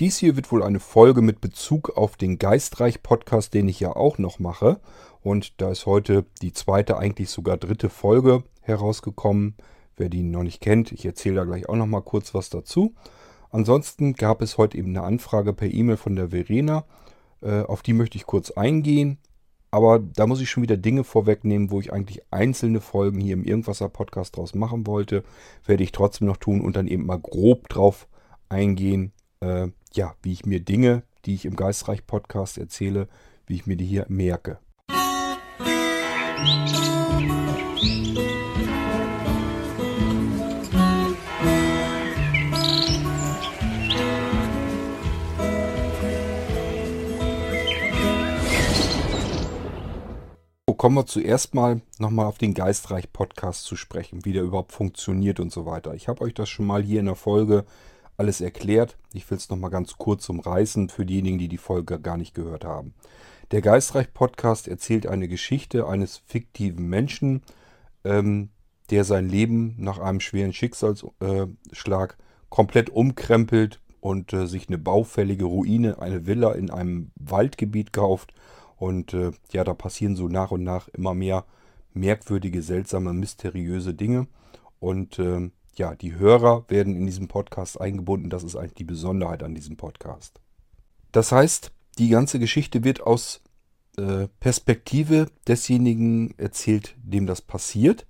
Dies hier wird wohl eine Folge mit Bezug auf den Geistreich-Podcast, den ich ja auch noch mache. Und da ist heute die zweite, eigentlich sogar dritte Folge herausgekommen. Wer die noch nicht kennt, ich erzähle da gleich auch noch mal kurz was dazu. Ansonsten gab es heute eben eine Anfrage per E-Mail von der Verena. Äh, auf die möchte ich kurz eingehen. Aber da muss ich schon wieder Dinge vorwegnehmen, wo ich eigentlich einzelne Folgen hier im Irgendwasser Podcast draus machen wollte. Werde ich trotzdem noch tun und dann eben mal grob drauf eingehen, äh, ja, wie ich mir Dinge, die ich im Geistreich Podcast erzähle, wie ich mir die hier merke. kommen wir zuerst mal nochmal auf den Geistreich Podcast zu sprechen, wie der überhaupt funktioniert und so weiter. Ich habe euch das schon mal hier in der Folge alles erklärt. Ich will es nochmal ganz kurz umreißen für diejenigen, die die Folge gar nicht gehört haben. Der Geistreich Podcast erzählt eine Geschichte eines fiktiven Menschen, ähm, der sein Leben nach einem schweren Schicksalsschlag äh, komplett umkrempelt und äh, sich eine baufällige Ruine, eine Villa in einem Waldgebiet kauft und äh, ja, da passieren so nach und nach immer mehr merkwürdige, seltsame, mysteriöse Dinge. Und äh, ja, die Hörer werden in diesem Podcast eingebunden. Das ist eigentlich die Besonderheit an diesem Podcast. Das heißt, die ganze Geschichte wird aus äh, Perspektive desjenigen erzählt, dem das passiert.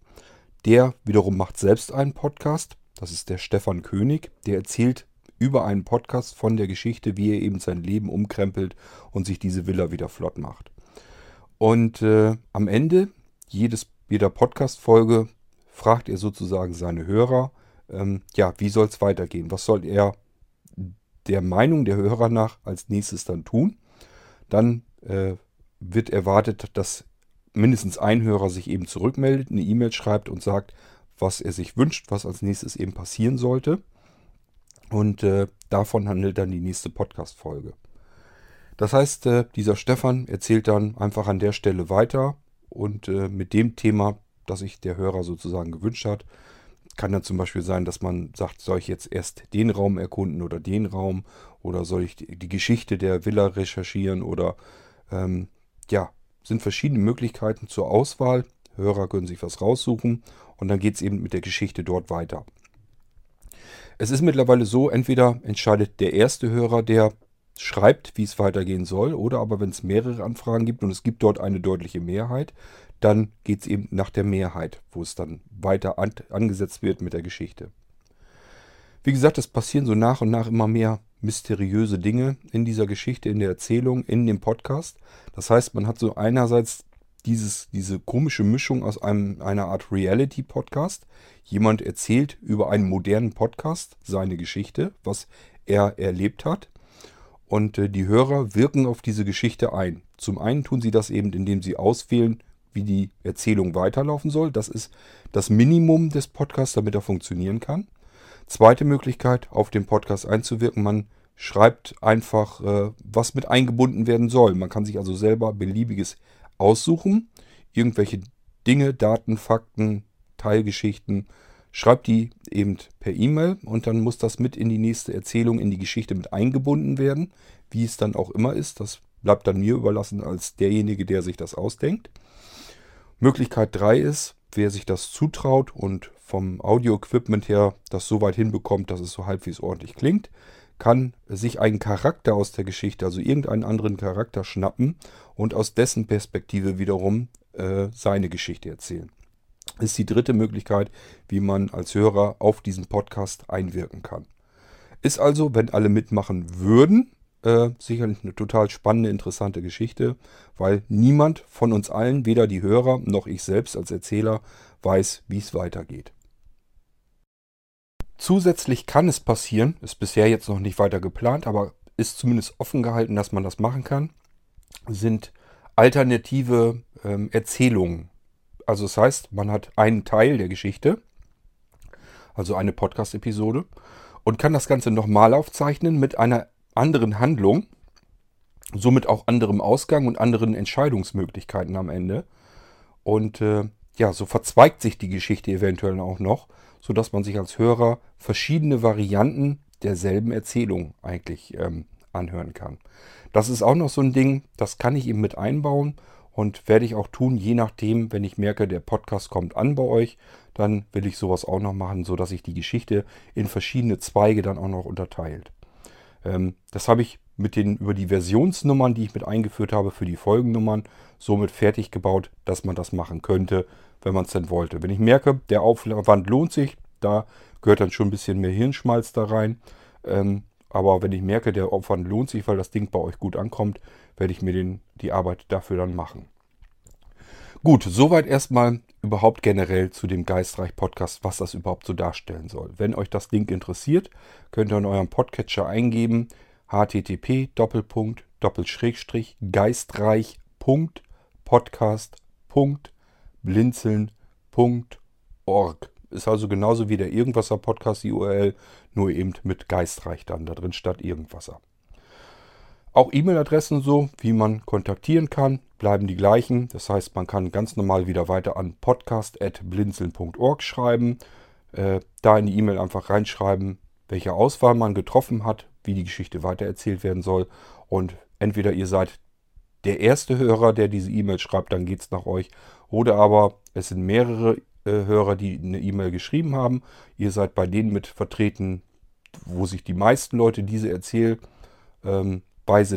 Der wiederum macht selbst einen Podcast. Das ist der Stefan König. Der erzählt über einen Podcast von der Geschichte, wie er eben sein Leben umkrempelt und sich diese Villa wieder flott macht. Und äh, am Ende jedes, jeder Podcast-Folge fragt er sozusagen seine Hörer, ähm, ja, wie soll es weitergehen? Was soll er der Meinung der Hörer nach als nächstes dann tun? Dann äh, wird erwartet, dass mindestens ein Hörer sich eben zurückmeldet, eine E-Mail schreibt und sagt, was er sich wünscht, was als nächstes eben passieren sollte. Und äh, davon handelt dann die nächste Podcast-Folge. Das heißt, äh, dieser Stefan erzählt dann einfach an der Stelle weiter und äh, mit dem Thema, das sich der Hörer sozusagen gewünscht hat, kann dann zum Beispiel sein, dass man sagt, soll ich jetzt erst den Raum erkunden oder den Raum? Oder soll ich die Geschichte der Villa recherchieren? Oder ähm, ja, sind verschiedene Möglichkeiten zur Auswahl. Hörer können sich was raussuchen. Und dann geht es eben mit der Geschichte dort weiter. Es ist mittlerweile so, entweder entscheidet der erste Hörer, der schreibt, wie es weitergehen soll, oder aber wenn es mehrere Anfragen gibt und es gibt dort eine deutliche Mehrheit, dann geht es eben nach der Mehrheit, wo es dann weiter an, angesetzt wird mit der Geschichte. Wie gesagt, es passieren so nach und nach immer mehr mysteriöse Dinge in dieser Geschichte, in der Erzählung, in dem Podcast. Das heißt, man hat so einerseits dieses, diese komische Mischung aus einem, einer Art Reality-Podcast. Jemand erzählt über einen modernen Podcast seine Geschichte, was er erlebt hat. Und äh, die Hörer wirken auf diese Geschichte ein. Zum einen tun sie das eben, indem sie auswählen, wie die Erzählung weiterlaufen soll. Das ist das Minimum des Podcasts, damit er funktionieren kann. Zweite Möglichkeit, auf den Podcast einzuwirken. Man schreibt einfach, äh, was mit eingebunden werden soll. Man kann sich also selber beliebiges aussuchen, irgendwelche Dinge, Daten, Fakten, Teilgeschichten, schreibt die eben per E-Mail und dann muss das mit in die nächste Erzählung, in die Geschichte mit eingebunden werden, wie es dann auch immer ist. Das bleibt dann mir überlassen als derjenige, der sich das ausdenkt. Möglichkeit 3 ist, wer sich das zutraut und vom Audio-Equipment her das so weit hinbekommt, dass es so halbwegs ordentlich klingt, kann sich einen Charakter aus der Geschichte, also irgendeinen anderen Charakter schnappen und aus dessen Perspektive wiederum äh, seine Geschichte erzählen. Ist die dritte Möglichkeit, wie man als Hörer auf diesen Podcast einwirken kann. Ist also, wenn alle mitmachen würden, äh, sicherlich eine total spannende, interessante Geschichte, weil niemand von uns allen, weder die Hörer noch ich selbst als Erzähler, weiß, wie es weitergeht. Zusätzlich kann es passieren, ist bisher jetzt noch nicht weiter geplant, aber ist zumindest offen gehalten, dass man das machen kann, sind alternative ähm, Erzählungen. Also das heißt, man hat einen Teil der Geschichte, also eine Podcast-Episode, und kann das Ganze nochmal aufzeichnen mit einer anderen Handlung, somit auch anderem Ausgang und anderen Entscheidungsmöglichkeiten am Ende. Und äh, ja, so verzweigt sich die Geschichte eventuell auch noch, sodass man sich als Hörer verschiedene Varianten derselben Erzählung eigentlich ähm, anhören kann. Das ist auch noch so ein Ding, das kann ich eben mit einbauen und werde ich auch tun, je nachdem, wenn ich merke, der Podcast kommt an bei euch, dann will ich sowas auch noch machen, sodass ich die Geschichte in verschiedene Zweige dann auch noch unterteilt. Ähm, das habe ich mit den, über die Versionsnummern, die ich mit eingeführt habe für die Folgennummern, somit fertig gebaut, dass man das machen könnte, wenn man es denn wollte. Wenn ich merke, der Aufwand lohnt sich, da gehört dann schon ein bisschen mehr Hirnschmalz da rein. Ähm, aber wenn ich merke, der Aufwand lohnt sich, weil das Ding bei euch gut ankommt, werde ich mir den, die Arbeit dafür dann machen. Gut, soweit erstmal überhaupt generell zu dem Geistreich Podcast, was das überhaupt so darstellen soll. Wenn euch das Ding interessiert, könnt ihr in eurem Podcatcher eingeben http geistreich.podcast.blinzeln.org. Ist also genauso wie der Irgendwasser Podcast URL, nur eben mit Geistreich dann da drin statt Irgendwasser. Auch E-Mail-Adressen so, wie man kontaktieren kann, bleiben die gleichen. Das heißt, man kann ganz normal wieder weiter an podcast.blinzeln.org schreiben. Äh, da in die E-Mail einfach reinschreiben, welche Auswahl man getroffen hat, wie die Geschichte weitererzählt werden soll. Und entweder ihr seid der erste Hörer, der diese E-Mail schreibt, dann geht es nach euch. Oder aber es sind mehrere äh, Hörer, die eine E-Mail geschrieben haben. Ihr seid bei denen mit vertreten, wo sich die meisten Leute diese Erzählweise ähm,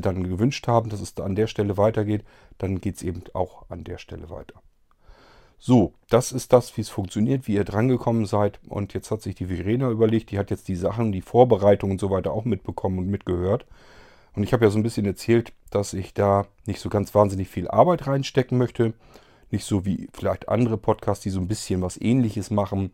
dann gewünscht haben, dass es an der Stelle weitergeht. Dann geht es eben auch an der Stelle weiter. So, das ist das, wie es funktioniert, wie ihr drangekommen seid. Und jetzt hat sich die Verena überlegt, die hat jetzt die Sachen, die Vorbereitung und so weiter auch mitbekommen und mitgehört. Und ich habe ja so ein bisschen erzählt, dass ich da nicht so ganz wahnsinnig viel Arbeit reinstecken möchte. Nicht so wie vielleicht andere Podcasts, die so ein bisschen was ähnliches machen.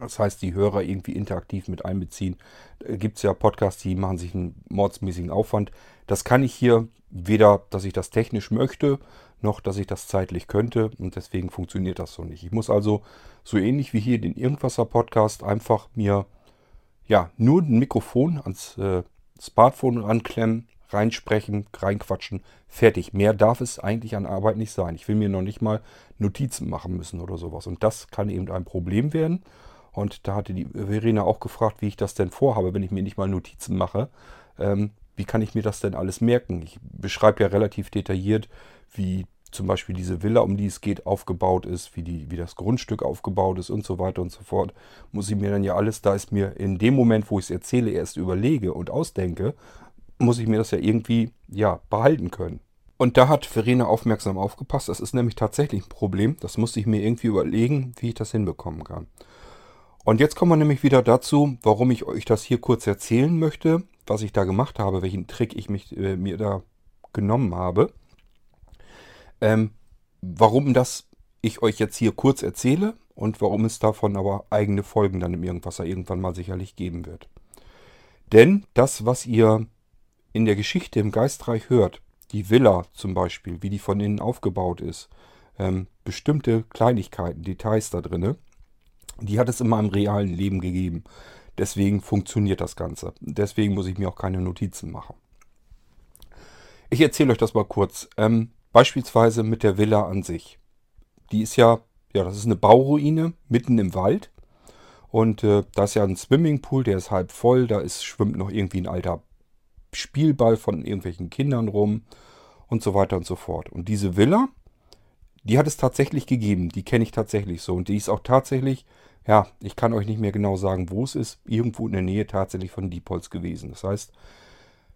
Das heißt, die Hörer irgendwie interaktiv mit einbeziehen. Da gibt es ja Podcasts, die machen sich einen mordsmäßigen Aufwand. Das kann ich hier weder, dass ich das technisch möchte, noch, dass ich das zeitlich könnte und deswegen funktioniert das so nicht. Ich muss also so ähnlich wie hier den Irgendwasser Podcast einfach mir ja nur ein Mikrofon ans äh, Smartphone ranklemmen, reinsprechen, reinquatschen, fertig. Mehr darf es eigentlich an Arbeit nicht sein. Ich will mir noch nicht mal Notizen machen müssen oder sowas und das kann eben ein Problem werden. Und da hatte die Verena auch gefragt, wie ich das denn vorhabe, wenn ich mir nicht mal Notizen mache. Ähm, wie kann ich mir das denn alles merken? Ich beschreibe ja relativ detailliert, wie zum Beispiel diese Villa, um die es geht, aufgebaut ist, wie, die, wie das Grundstück aufgebaut ist und so weiter und so fort, muss ich mir dann ja alles, da ist mir in dem Moment, wo ich es erzähle, erst überlege und ausdenke, muss ich mir das ja irgendwie ja, behalten können. Und da hat Verena aufmerksam aufgepasst. Das ist nämlich tatsächlich ein Problem. Das musste ich mir irgendwie überlegen, wie ich das hinbekommen kann. Und jetzt kommen wir nämlich wieder dazu, warum ich euch das hier kurz erzählen möchte, was ich da gemacht habe, welchen Trick ich mich, äh, mir da genommen habe. Ähm, warum das ich euch jetzt hier kurz erzähle und warum es davon aber eigene Folgen dann im Irgendwasser irgendwann mal sicherlich geben wird. Denn das, was ihr in der Geschichte im Geistreich hört, die Villa zum Beispiel, wie die von innen aufgebaut ist, ähm, bestimmte Kleinigkeiten, Details da drinne, die hat es in meinem realen Leben gegeben. Deswegen funktioniert das Ganze. Deswegen muss ich mir auch keine Notizen machen. Ich erzähle euch das mal kurz. Ähm, Beispielsweise mit der Villa an sich. Die ist ja, ja, das ist eine Bauruine mitten im Wald. Und äh, da ist ja ein Swimmingpool, der ist halb voll. Da ist, schwimmt noch irgendwie ein alter Spielball von irgendwelchen Kindern rum und so weiter und so fort. Und diese Villa, die hat es tatsächlich gegeben. Die kenne ich tatsächlich so. Und die ist auch tatsächlich, ja, ich kann euch nicht mehr genau sagen, wo es ist, irgendwo in der Nähe tatsächlich von Diepholz gewesen. Das heißt,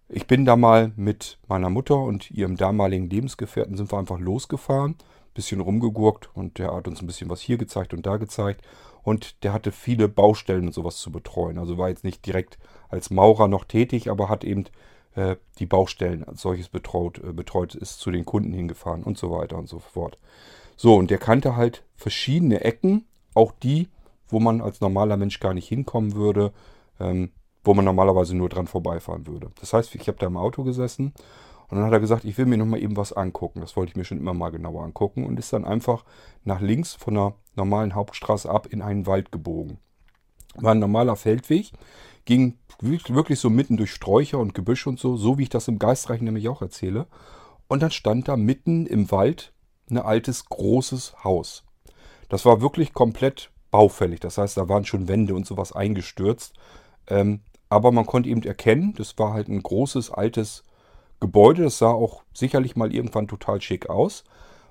ich bin da mal mit meiner Mutter und ihrem damaligen Lebensgefährten sind wir einfach losgefahren, bisschen rumgegurkt und der hat uns ein bisschen was hier gezeigt und da gezeigt und der hatte viele Baustellen und sowas zu betreuen. Also war jetzt nicht direkt als Maurer noch tätig, aber hat eben äh, die Baustellen als solches betreut, äh, betreut, ist zu den Kunden hingefahren und so weiter und so fort. So, und der kannte halt verschiedene Ecken, auch die, wo man als normaler Mensch gar nicht hinkommen würde. Ähm, wo man normalerweise nur dran vorbeifahren würde. Das heißt, ich habe da im Auto gesessen und dann hat er gesagt, ich will mir nochmal eben was angucken. Das wollte ich mir schon immer mal genauer angucken und ist dann einfach nach links von der normalen Hauptstraße ab in einen Wald gebogen. War ein normaler Feldweg, ging wirklich so mitten durch Sträucher und Gebüsch und so, so wie ich das im Geistreich nämlich auch erzähle. Und dann stand da mitten im Wald ein altes, großes Haus. Das war wirklich komplett baufällig. Das heißt, da waren schon Wände und sowas eingestürzt. Ähm, Aber man konnte eben erkennen, das war halt ein großes, altes Gebäude. Das sah auch sicherlich mal irgendwann total schick aus.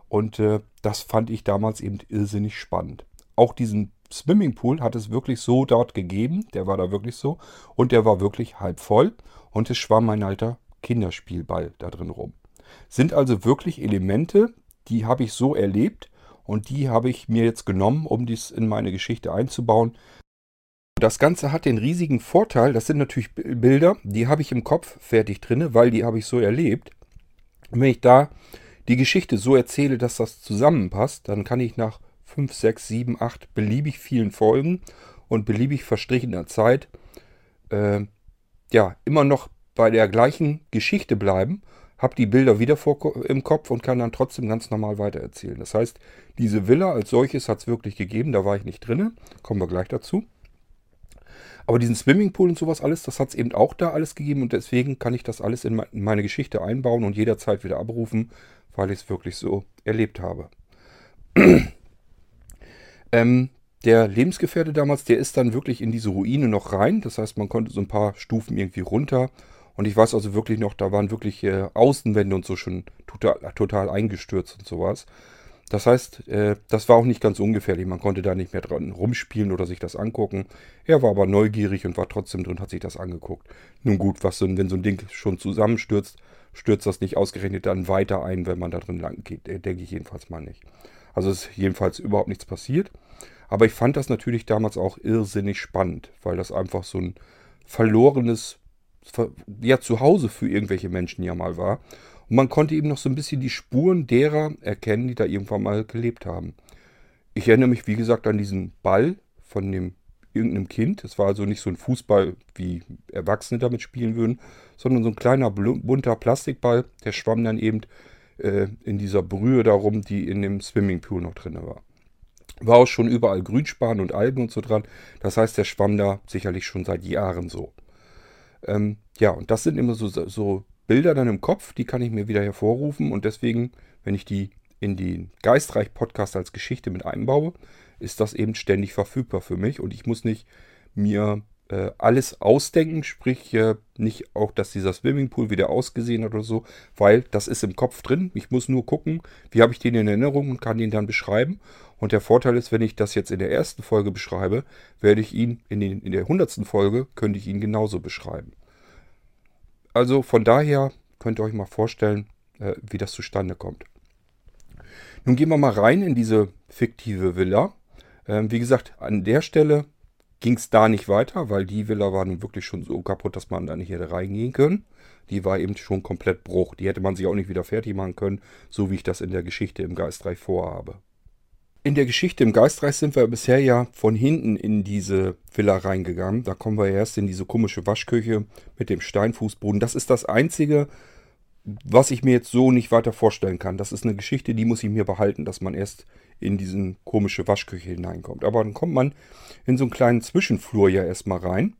Und äh, das fand ich damals eben irrsinnig spannend. Auch diesen Swimmingpool hat es wirklich so dort gegeben. Der war da wirklich so. Und der war wirklich halb voll. Und es schwamm ein alter Kinderspielball da drin rum. Sind also wirklich Elemente, die habe ich so erlebt. Und die habe ich mir jetzt genommen, um dies in meine Geschichte einzubauen. Das Ganze hat den riesigen Vorteil, das sind natürlich Bilder, die habe ich im Kopf fertig drinne, weil die habe ich so erlebt. Und wenn ich da die Geschichte so erzähle, dass das zusammenpasst, dann kann ich nach 5, 6, 7, 8 beliebig vielen Folgen und beliebig verstrichener Zeit äh, ja immer noch bei der gleichen Geschichte bleiben, habe die Bilder wieder vor, im Kopf und kann dann trotzdem ganz normal weitererzählen. Das heißt, diese Villa als solches hat es wirklich gegeben, da war ich nicht drinne, kommen wir gleich dazu. Aber diesen Swimmingpool und sowas alles, das hat es eben auch da alles gegeben und deswegen kann ich das alles in meine Geschichte einbauen und jederzeit wieder abrufen, weil ich es wirklich so erlebt habe. ähm, der Lebensgefährte damals, der ist dann wirklich in diese Ruine noch rein. Das heißt, man konnte so ein paar Stufen irgendwie runter. Und ich weiß also wirklich noch, da waren wirklich äh, Außenwände und so schon total, total eingestürzt und sowas. Das heißt, äh, das war auch nicht ganz ungefährlich. Man konnte da nicht mehr dran rumspielen oder sich das angucken. Er war aber neugierig und war trotzdem drin, hat sich das angeguckt. Nun gut, was denn, wenn so ein Ding schon zusammenstürzt, stürzt das nicht ausgerechnet dann weiter ein, wenn man da drin lang geht. Äh, denke ich jedenfalls mal nicht. Also ist jedenfalls überhaupt nichts passiert. Aber ich fand das natürlich damals auch irrsinnig spannend, weil das einfach so ein verlorenes ja, Zuhause für irgendwelche Menschen ja mal war. Und man konnte eben noch so ein bisschen die Spuren derer erkennen, die da irgendwann mal gelebt haben. Ich erinnere mich, wie gesagt, an diesen Ball von dem irgendeinem Kind. Es war also nicht so ein Fußball, wie Erwachsene damit spielen würden, sondern so ein kleiner bunter Plastikball, der schwamm dann eben äh, in dieser Brühe darum, die in dem Swimmingpool noch drin war. War auch schon überall Grünspan und Algen und so dran. Das heißt, der schwamm da sicherlich schon seit Jahren so. Ähm, ja, und das sind immer so, so Bilder dann im Kopf, die kann ich mir wieder hervorrufen. Und deswegen, wenn ich die in den Geistreich-Podcast als Geschichte mit einbaue, ist das eben ständig verfügbar für mich. Und ich muss nicht mir äh, alles ausdenken, sprich äh, nicht auch, dass dieser Swimmingpool wieder ausgesehen hat oder so, weil das ist im Kopf drin. Ich muss nur gucken, wie habe ich den in Erinnerung und kann den dann beschreiben. Und der Vorteil ist, wenn ich das jetzt in der ersten Folge beschreibe, werde ich ihn in, den, in der hundertsten Folge, könnte ich ihn genauso beschreiben. Also von daher könnt ihr euch mal vorstellen, äh, wie das zustande kommt. Nun gehen wir mal rein in diese fiktive Villa. Ähm, wie gesagt, an der Stelle ging es da nicht weiter, weil die Villa war nun wirklich schon so kaputt, dass man da nicht hätte reingehen können. Die war eben schon komplett Bruch. Die hätte man sich auch nicht wieder fertig machen können, so wie ich das in der Geschichte im Geistreich vorhabe. In der Geschichte im Geistreich sind wir bisher ja von hinten in diese Villa reingegangen. Da kommen wir erst in diese komische Waschküche mit dem Steinfußboden. Das ist das Einzige, was ich mir jetzt so nicht weiter vorstellen kann. Das ist eine Geschichte, die muss ich mir behalten, dass man erst in diese komische Waschküche hineinkommt. Aber dann kommt man in so einen kleinen Zwischenflur ja erstmal rein.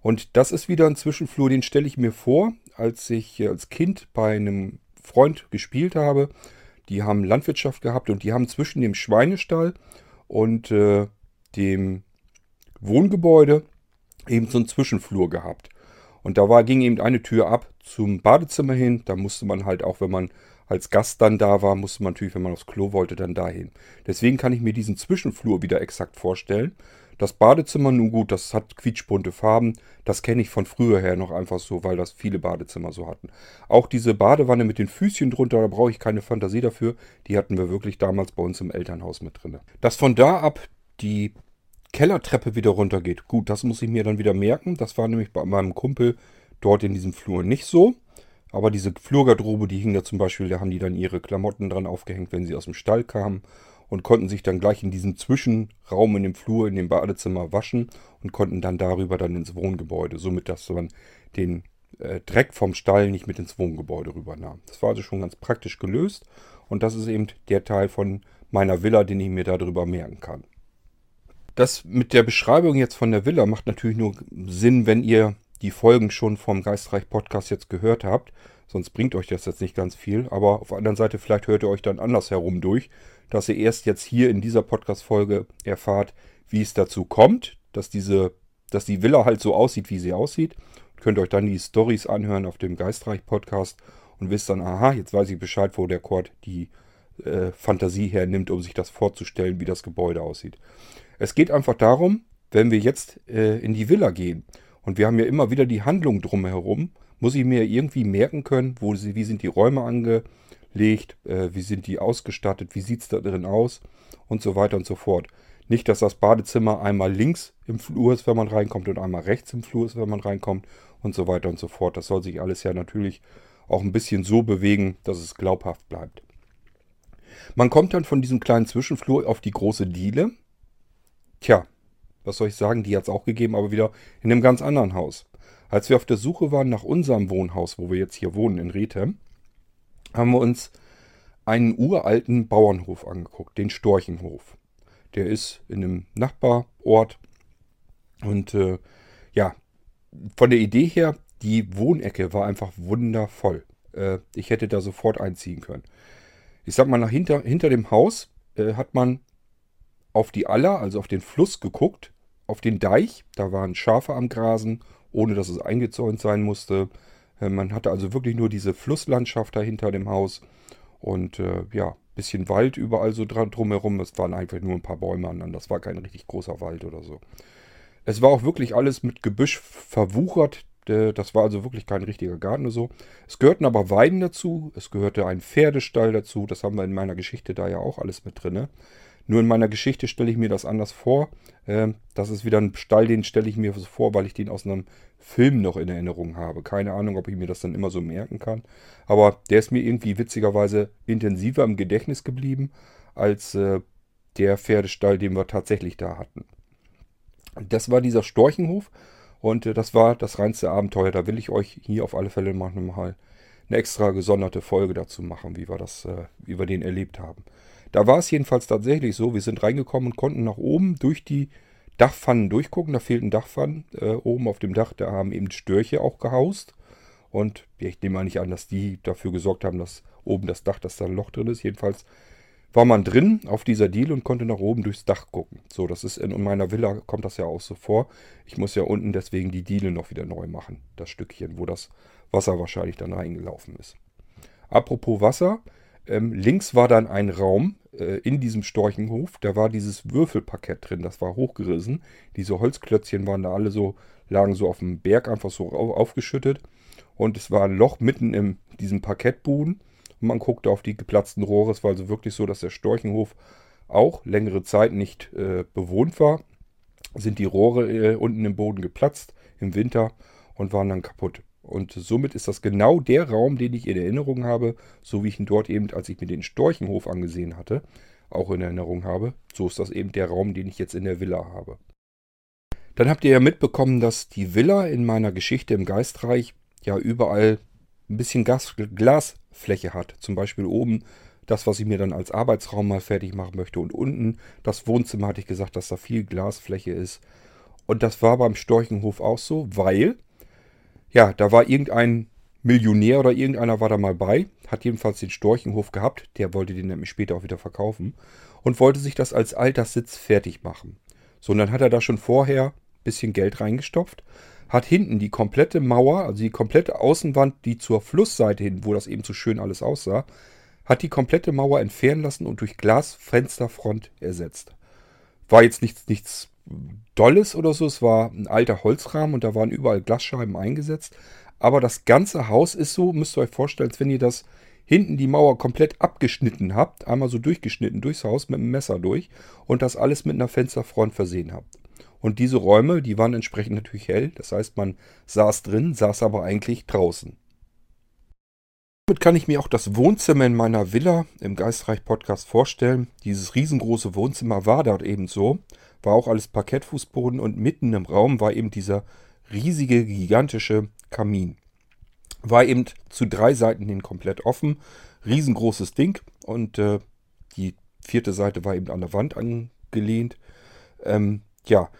Und das ist wieder ein Zwischenflur, den stelle ich mir vor, als ich als Kind bei einem Freund gespielt habe die haben Landwirtschaft gehabt und die haben zwischen dem Schweinestall und äh, dem Wohngebäude eben so einen Zwischenflur gehabt. Und da war, ging eben eine Tür ab zum Badezimmer hin. Da musste man halt auch, wenn man als Gast dann da war, musste man natürlich, wenn man aufs Klo wollte, dann dahin. Deswegen kann ich mir diesen Zwischenflur wieder exakt vorstellen. Das Badezimmer, nun gut, das hat quietschbunte Farben. Das kenne ich von früher her noch einfach so, weil das viele Badezimmer so hatten. Auch diese Badewanne mit den Füßchen drunter, da brauche ich keine Fantasie dafür. Die hatten wir wirklich damals bei uns im Elternhaus mit drin. Dass von da ab die Kellertreppe wieder runtergeht. Gut, das muss ich mir dann wieder merken. Das war nämlich bei meinem Kumpel dort in diesem Flur nicht so. Aber diese Flurgarderobe, die hing da zum Beispiel, da haben die dann ihre Klamotten dran aufgehängt, wenn sie aus dem Stall kamen und konnten sich dann gleich in diesem Zwischenraum in dem Flur, in dem Badezimmer waschen und konnten dann darüber dann ins Wohngebäude, somit dass man den äh, Dreck vom Stall nicht mit ins Wohngebäude rübernahm. Das war also schon ganz praktisch gelöst und das ist eben der Teil von meiner Villa, den ich mir darüber merken kann. Das mit der Beschreibung jetzt von der Villa macht natürlich nur Sinn, wenn ihr die Folgen schon vom Geistreich Podcast jetzt gehört habt. Sonst bringt euch das jetzt nicht ganz viel. Aber auf der anderen Seite, vielleicht hört ihr euch dann andersherum durch dass ihr erst jetzt hier in dieser Podcast-Folge erfahrt, wie es dazu kommt, dass diese, dass die Villa halt so aussieht, wie sie aussieht. Könnt euch dann die Stories anhören auf dem Geistreich-Podcast und wisst dann, aha, jetzt weiß ich Bescheid, wo der Kord die äh, Fantasie hernimmt, um sich das vorzustellen, wie das Gebäude aussieht. Es geht einfach darum, wenn wir jetzt äh, in die Villa gehen und wir haben ja immer wieder die Handlung drumherum, muss ich mir irgendwie merken können, wo sie, wie sind die Räume angelegt, äh, wie sind die ausgestattet, wie sieht es da drin aus und so weiter und so fort. Nicht, dass das Badezimmer einmal links im Flur ist, wenn man reinkommt und einmal rechts im Flur ist, wenn man reinkommt und so weiter und so fort. Das soll sich alles ja natürlich auch ein bisschen so bewegen, dass es glaubhaft bleibt. Man kommt dann von diesem kleinen Zwischenflur auf die große Diele. Tja, was soll ich sagen, die hat es auch gegeben, aber wieder in einem ganz anderen Haus. Als wir auf der Suche waren nach unserem Wohnhaus, wo wir jetzt hier wohnen in Rethem, haben wir uns einen uralten Bauernhof angeguckt, den Storchenhof. Der ist in einem Nachbarort und äh, ja, von der Idee her, die Wohnecke war einfach wundervoll. Äh, ich hätte da sofort einziehen können. Ich sag mal, nach hinter, hinter dem Haus äh, hat man auf die Aller, also auf den Fluss geguckt, auf den Deich. Da waren Schafe am Grasen, ohne dass es eingezäunt sein musste. Äh, man hatte also wirklich nur diese Flusslandschaft da hinter dem Haus. Und äh, ja, bisschen Wald überall so drumherum. Es waren einfach nur ein paar Bäume an. Das war kein richtig großer Wald oder so. Es war auch wirklich alles mit Gebüsch verwuchert. Das war also wirklich kein richtiger Garten oder so. Es gehörten aber Weiden dazu. Es gehörte ein Pferdestall dazu. Das haben wir in meiner Geschichte da ja auch alles mit drin. Nur in meiner Geschichte stelle ich mir das anders vor. Ähm, das ist wieder ein Stall, den stelle ich mir so vor, weil ich den aus einem Film noch in Erinnerung habe. Keine Ahnung, ob ich mir das dann immer so merken kann. Aber der ist mir irgendwie witzigerweise intensiver im Gedächtnis geblieben als äh, der Pferdestall, den wir tatsächlich da hatten. Das war dieser Storchenhof und äh, das war das reinste Abenteuer. Da will ich euch hier auf alle Fälle mal eine extra gesonderte Folge dazu machen, wie wir das, äh, wie wir den erlebt haben. Da war es jedenfalls tatsächlich so, wir sind reingekommen und konnten nach oben durch die Dachpfannen durchgucken. Da fehlten Dachpfannen. Äh, oben auf dem Dach, da haben eben Störche auch gehaust. Und ich nehme mal nicht an, dass die dafür gesorgt haben, dass oben das Dach, dass da ein Loch drin ist. Jedenfalls war man drin auf dieser Diele und konnte nach oben durchs Dach gucken. So, das ist in meiner Villa, kommt das ja auch so vor. Ich muss ja unten deswegen die Diele noch wieder neu machen. Das Stückchen, wo das Wasser wahrscheinlich dann reingelaufen ist. Apropos Wasser, ähm, links war dann ein Raum äh, in diesem Storchenhof. Da war dieses Würfelparkett drin, das war hochgerissen. Diese Holzklötzchen waren da alle so, lagen so auf dem Berg einfach so aufgeschüttet. Und es war ein Loch mitten in diesem Parkettboden. Und man guckte auf die geplatzten Rohre. Es war also wirklich so, dass der Storchenhof auch längere Zeit nicht äh, bewohnt war. Sind die Rohre äh, unten im Boden geplatzt im Winter und waren dann kaputt. Und somit ist das genau der Raum, den ich in Erinnerung habe, so wie ich ihn dort eben, als ich mir den Storchenhof angesehen hatte, auch in Erinnerung habe. So ist das eben der Raum, den ich jetzt in der Villa habe. Dann habt ihr ja mitbekommen, dass die Villa in meiner Geschichte im Geistreich ja überall ein bisschen Gas, Glasfläche hat. Zum Beispiel oben das, was ich mir dann als Arbeitsraum mal fertig machen möchte. Und unten das Wohnzimmer hatte ich gesagt, dass da viel Glasfläche ist. Und das war beim Storchenhof auch so, weil, ja, da war irgendein Millionär oder irgendeiner war da mal bei, hat jedenfalls den Storchenhof gehabt, der wollte den nämlich später auch wieder verkaufen und wollte sich das als Alterssitz fertig machen. So, und dann hat er da schon vorher ein bisschen Geld reingestopft, hat hinten die komplette Mauer, also die komplette Außenwand, die zur Flussseite hin, wo das eben so schön alles aussah, hat die komplette Mauer entfernen lassen und durch Glasfensterfront ersetzt. War jetzt nichts, nichts Dolles oder so, es war ein alter Holzrahmen und da waren überall Glasscheiben eingesetzt. Aber das ganze Haus ist so, müsst ihr euch vorstellen, als wenn ihr das hinten die Mauer komplett abgeschnitten habt, einmal so durchgeschnitten durchs Haus mit einem Messer durch und das alles mit einer Fensterfront versehen habt. Und diese Räume, die waren entsprechend natürlich hell. Das heißt, man saß drin, saß aber eigentlich draußen. Damit kann ich mir auch das Wohnzimmer in meiner Villa im Geistreich Podcast vorstellen. Dieses riesengroße Wohnzimmer war dort eben so. War auch alles Parkettfußboden und mitten im Raum war eben dieser riesige, gigantische Kamin. War eben zu drei Seiten hin komplett offen. Riesengroßes Ding und äh, die vierte Seite war eben an der Wand angelehnt. Ähm, ja,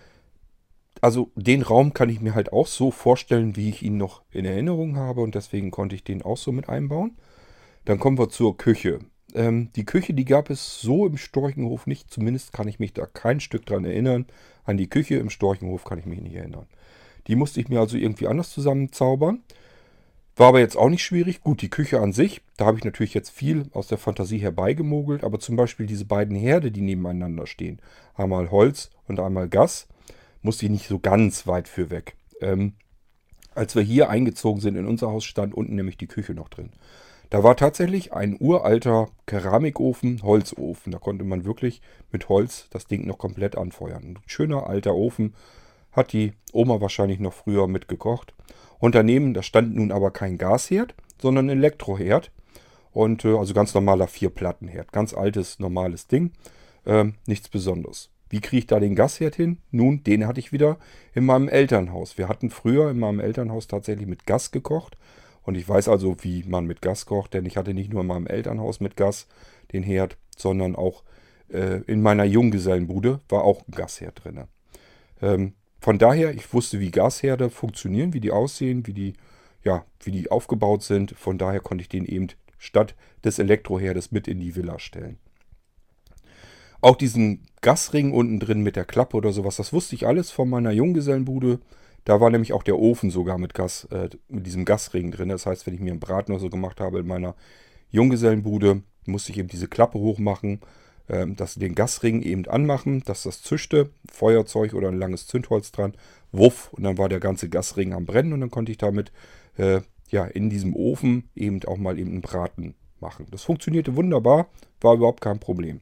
also den Raum kann ich mir halt auch so vorstellen, wie ich ihn noch in Erinnerung habe und deswegen konnte ich den auch so mit einbauen. Dann kommen wir zur Küche. Ähm, die Küche, die gab es so im Storchenhof nicht. Zumindest kann ich mich da kein Stück dran erinnern. An die Küche im Storchenhof kann ich mich nicht erinnern. Die musste ich mir also irgendwie anders zusammenzaubern. War aber jetzt auch nicht schwierig. Gut, die Küche an sich, da habe ich natürlich jetzt viel aus der Fantasie herbeigemogelt, aber zum Beispiel diese beiden Herde, die nebeneinander stehen, einmal Holz und einmal Gas, musste ich nicht so ganz weit für weg. Ähm, als wir hier eingezogen sind in unser Haus, stand unten nämlich die Küche noch drin. Da war tatsächlich ein uralter Keramikofen, Holzofen. Da konnte man wirklich mit Holz das Ding noch komplett anfeuern. Ein schöner alter Ofen, hat die Oma wahrscheinlich noch früher mitgekocht. Und daneben, da stand nun aber kein Gasherd, sondern ein Elektroherd. Und äh, also ganz normaler Vierplattenherd. Ganz altes, normales Ding. Ähm, nichts Besonderes. Wie kriege ich da den Gasherd hin? Nun, den hatte ich wieder in meinem Elternhaus. Wir hatten früher in meinem Elternhaus tatsächlich mit Gas gekocht. Und ich weiß also, wie man mit Gas kocht, denn ich hatte nicht nur in meinem Elternhaus mit Gas den Herd, sondern auch äh, in meiner Junggesellenbude war auch ein Gasherd drin. Ähm, von daher, ich wusste, wie Gasherde funktionieren, wie die aussehen, wie die, ja, wie die aufgebaut sind. Von daher konnte ich den eben statt des Elektroherdes mit in die Villa stellen. Auch diesen Gasring unten drin mit der Klappe oder sowas, das wusste ich alles von meiner Junggesellenbude. Da war nämlich auch der Ofen sogar mit Gas, äh, mit diesem Gasring drin. Das heißt, wenn ich mir einen Braten oder so gemacht habe in meiner Junggesellenbude, musste ich eben diese Klappe hochmachen ähm, dass den Gasring eben anmachen, dass das zischte, Feuerzeug oder ein langes Zündholz dran, wuff, und dann war der ganze Gasring am Brennen und dann konnte ich damit äh, ja, in diesem Ofen eben auch mal eben einen Braten machen. Das funktionierte wunderbar, war überhaupt kein Problem.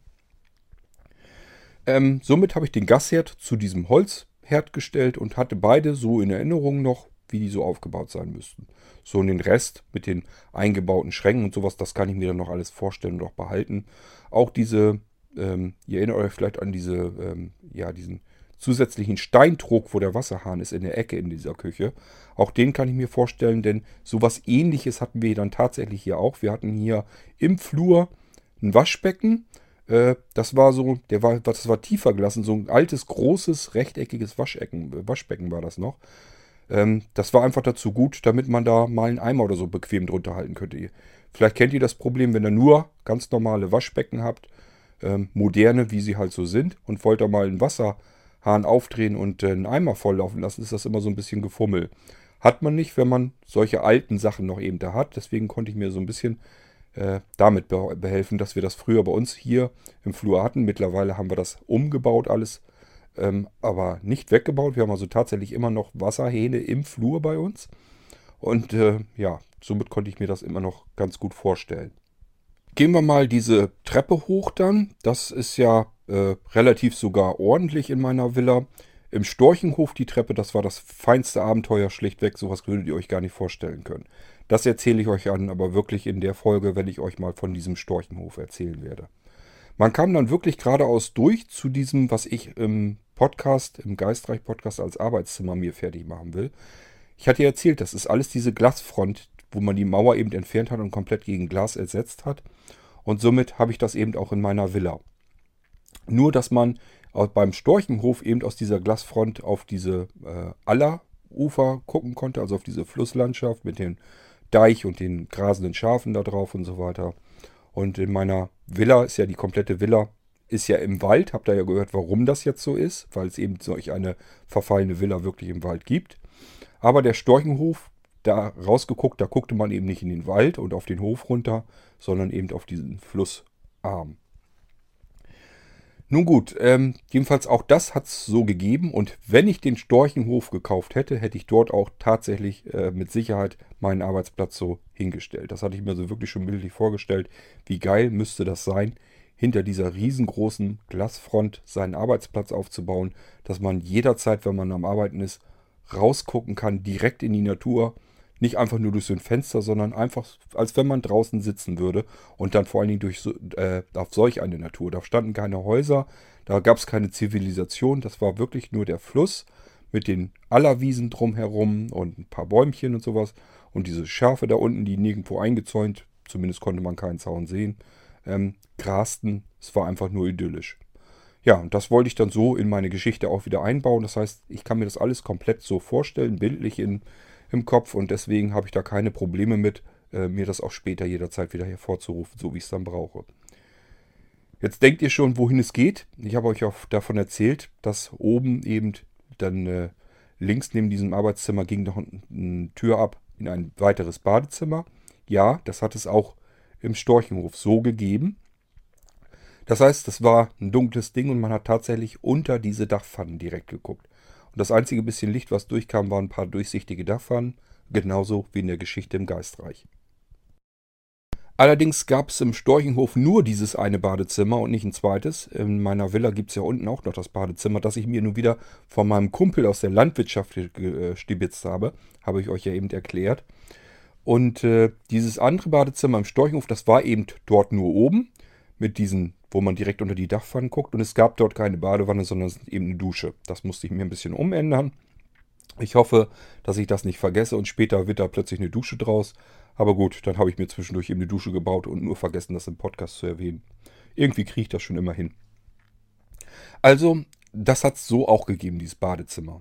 Ähm, somit habe ich den Gasherd zu diesem Holzherd gestellt und hatte beide so in Erinnerung noch, wie die so aufgebaut sein müssten. So und den Rest mit den eingebauten Schränken und sowas, das kann ich mir dann noch alles vorstellen und auch behalten. Auch diese ähm, ihr erinnert euch vielleicht an diese, ähm, ja, diesen zusätzlichen Steindruck, wo der Wasserhahn ist in der Ecke in dieser Küche. Auch den kann ich mir vorstellen, denn sowas ähnliches hatten wir dann tatsächlich hier auch. Wir hatten hier im Flur ein Waschbecken. Äh, das war so, der war, das war tiefer gelassen, so ein altes, großes, rechteckiges Waschecken, Waschbecken war das noch. Ähm, das war einfach dazu gut, damit man da mal einen Eimer oder so bequem drunter halten könnte. Vielleicht kennt ihr das Problem, wenn ihr nur ganz normale Waschbecken habt ähm, moderne, wie sie halt so sind, und wollt da mal einen Wasserhahn aufdrehen und äh, einen Eimer volllaufen lassen, ist das immer so ein bisschen gefummel. Hat man nicht, wenn man solche alten Sachen noch eben da hat. Deswegen konnte ich mir so ein bisschen äh, damit behelfen, dass wir das früher bei uns hier im Flur hatten. Mittlerweile haben wir das umgebaut alles, ähm, aber nicht weggebaut. Wir haben also tatsächlich immer noch Wasserhähne im Flur bei uns. Und äh, ja, somit konnte ich mir das immer noch ganz gut vorstellen. Gehen wir mal diese Treppe hoch dann. Das ist ja äh, relativ sogar ordentlich in meiner Villa. Im Storchenhof die Treppe, das war das feinste Abenteuer schlichtweg. Sowas würdet ihr euch gar nicht vorstellen können. Das erzähle ich euch an, aber wirklich in der Folge, wenn ich euch mal von diesem Storchenhof erzählen werde. Man kam dann wirklich geradeaus durch zu diesem, was ich im Podcast, im Geistreich-Podcast als Arbeitszimmer mir fertig machen will. Ich hatte ja erzählt, das ist alles diese Glasfront, wo man die Mauer eben entfernt hat und komplett gegen Glas ersetzt hat. Und somit habe ich das eben auch in meiner Villa. Nur, dass man beim Storchenhof eben aus dieser Glasfront auf diese äh, Allerufer gucken konnte, also auf diese Flusslandschaft mit dem Deich und den grasenden Schafen da drauf und so weiter. Und in meiner Villa ist ja die komplette Villa ist ja im Wald. Habt ihr ja gehört, warum das jetzt so ist, weil es eben solch eine verfallene Villa wirklich im Wald gibt. Aber der Storchenhof da rausgeguckt, da guckte man eben nicht in den Wald und auf den Hof runter, sondern eben auf diesen Flussarm. Nun gut, ähm, jedenfalls auch das hat es so gegeben und wenn ich den Storchenhof gekauft hätte, hätte ich dort auch tatsächlich äh, mit Sicherheit meinen Arbeitsplatz so hingestellt. Das hatte ich mir so wirklich schon bildlich vorgestellt. Wie geil müsste das sein, hinter dieser riesengroßen Glasfront seinen Arbeitsplatz aufzubauen, dass man jederzeit, wenn man am Arbeiten ist, rausgucken kann, direkt in die Natur nicht einfach nur durch so ein Fenster, sondern einfach, als wenn man draußen sitzen würde und dann vor allen Dingen durch so, äh, auf solch eine Natur. Da standen keine Häuser, da gab es keine Zivilisation, das war wirklich nur der Fluss mit den Allerwiesen drumherum und ein paar Bäumchen und sowas. Und diese Schafe da unten, die nirgendwo eingezäunt, zumindest konnte man keinen Zaun sehen, ähm, grasten. Es war einfach nur idyllisch. Ja, und das wollte ich dann so in meine Geschichte auch wieder einbauen. Das heißt, ich kann mir das alles komplett so vorstellen, bildlich in im Kopf und deswegen habe ich da keine Probleme mit, äh, mir das auch später jederzeit wieder hervorzurufen, so wie ich es dann brauche. Jetzt denkt ihr schon, wohin es geht. Ich habe euch auch davon erzählt, dass oben eben dann äh, links neben diesem Arbeitszimmer ging noch eine Tür ab in ein weiteres Badezimmer. Ja, das hat es auch im Storchenhof so gegeben. Das heißt, das war ein dunkles Ding und man hat tatsächlich unter diese Dachpfannen direkt geguckt. Und das einzige bisschen Licht, was durchkam, waren ein paar durchsichtige Dachpfannen, genauso wie in der Geschichte im Geistreich. Allerdings gab es im Storchenhof nur dieses eine Badezimmer und nicht ein zweites. In meiner Villa gibt es ja unten auch noch das Badezimmer, das ich mir nun wieder von meinem Kumpel aus der Landwirtschaft gestibitzt habe. Habe ich euch ja eben erklärt. Und äh, dieses andere Badezimmer im Storchenhof, das war eben dort nur oben, mit diesen, wo man direkt unter die Dachpfannen guckt. Und es gab dort keine Badewanne, sondern eben eine Dusche. Das musste ich mir ein bisschen umändern. Ich hoffe, dass ich das nicht vergesse und später wird da plötzlich eine Dusche draus. Aber gut, dann habe ich mir zwischendurch eben eine Dusche gebaut und nur vergessen, das im Podcast zu erwähnen. Irgendwie kriege ich das schon immer hin. Also, das hat es so auch gegeben, dieses Badezimmer.